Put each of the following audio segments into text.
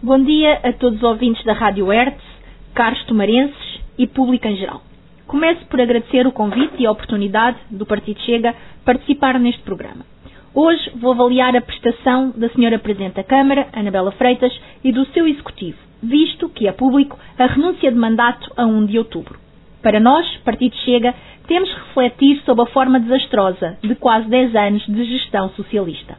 Bom dia a todos os ouvintes da Rádio Hertz, caros tomarenses e público em geral. Começo por agradecer o convite e a oportunidade do Partido Chega participar neste programa. Hoje vou avaliar a prestação da Sra. Presidente da Câmara, Anabela Freitas, e do seu Executivo, visto que é público a renúncia de mandato a 1 de outubro. Para nós, Partido Chega, temos que refletir sobre a forma desastrosa de quase 10 anos de gestão socialista.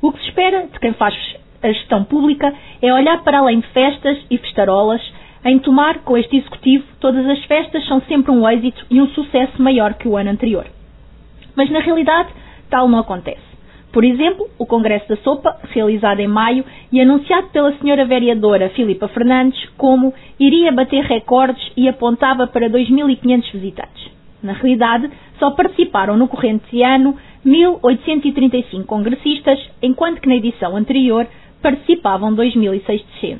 O que se espera de quem faz a gestão pública é olhar para além de festas e festarolas, em tomar com este executivo todas as festas são sempre um êxito e um sucesso maior que o ano anterior. Mas na realidade, tal não acontece. Por exemplo, o Congresso da Sopa, realizado em maio e anunciado pela senhora vereadora Filipa Fernandes como iria bater recordes e apontava para 2.500 visitantes. Na realidade, só participaram no corrente ano 1.835 congressistas, enquanto que na edição anterior participavam 2.600.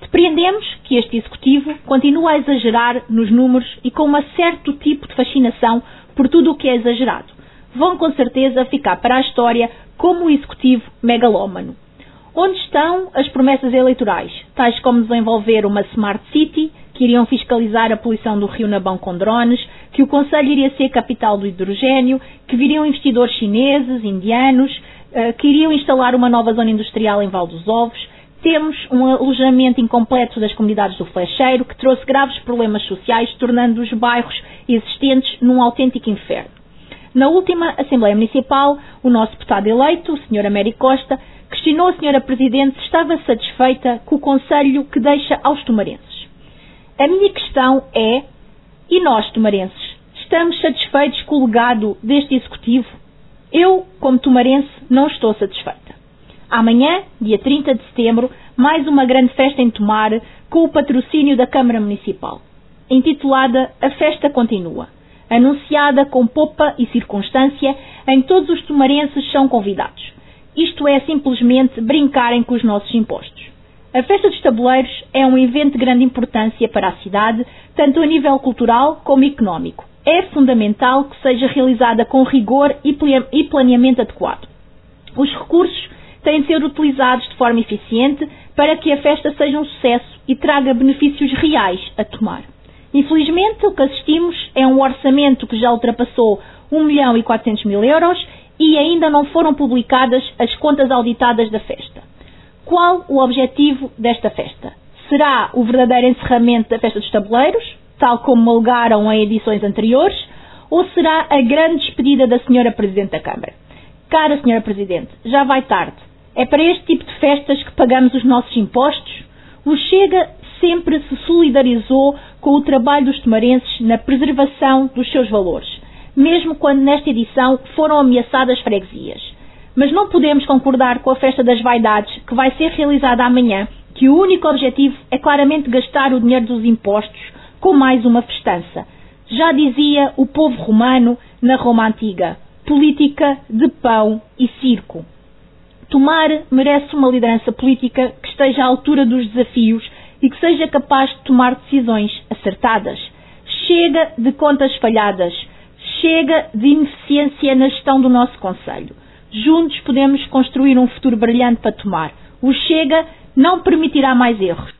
Depreendemos que este Executivo continua a exagerar nos números e com um certo tipo de fascinação por tudo o que é exagerado. Vão com certeza ficar para a história como o Executivo megalómano. Onde estão as promessas eleitorais, tais como desenvolver uma Smart City, que iriam fiscalizar a poluição do rio Nabão com drones, que o Conselho iria ser capital do hidrogênio, que viriam investidores chineses, indianos, eh, que iriam instalar uma nova zona industrial em Val dos Ovos. Temos um alojamento incompleto das comunidades do Flecheiro, que trouxe graves problemas sociais, tornando os bairros existentes num autêntico inferno. Na última Assembleia Municipal, o nosso deputado eleito, o Sr. Américo Costa, questionou a Sra. Presidente se estava satisfeita com o conselho que deixa aos tomarenses. A minha questão é, e nós, tomarenses, estamos satisfeitos com o legado deste Executivo? Eu, como tomarense, não estou satisfeita. Amanhã, dia 30 de setembro, mais uma grande festa em Tomar, com o patrocínio da Câmara Municipal. Intitulada A Festa Continua. Anunciada com popa e circunstância, em todos os tomarenses são convidados. Isto é simplesmente brincarem com os nossos impostos. A Festa dos Tabuleiros é um evento de grande importância para a cidade, tanto a nível cultural como económico é fundamental que seja realizada com rigor e planeamento adequado. Os recursos têm de ser utilizados de forma eficiente para que a festa seja um sucesso e traga benefícios reais a tomar. Infelizmente, o que assistimos é um orçamento que já ultrapassou 1 milhão e 400 mil euros e ainda não foram publicadas as contas auditadas da festa. Qual o objetivo desta festa? Será o verdadeiro encerramento da festa dos tabuleiros? Tal como alegaram em edições anteriores, ou será a grande despedida da Senhora Presidente da Câmara? Cara Senhora Presidente, já vai tarde. É para este tipo de festas que pagamos os nossos impostos? O Chega sempre se solidarizou com o trabalho dos tomarenses na preservação dos seus valores, mesmo quando nesta edição foram ameaçadas freguesias. Mas não podemos concordar com a festa das vaidades que vai ser realizada amanhã, que o único objetivo é claramente gastar o dinheiro dos impostos com mais uma festança. Já dizia o povo romano na Roma Antiga: política de pão e circo. Tomar merece uma liderança política que esteja à altura dos desafios e que seja capaz de tomar decisões acertadas. Chega de contas falhadas. Chega de ineficiência na gestão do nosso Conselho. Juntos podemos construir um futuro brilhante para tomar. O Chega não permitirá mais erros.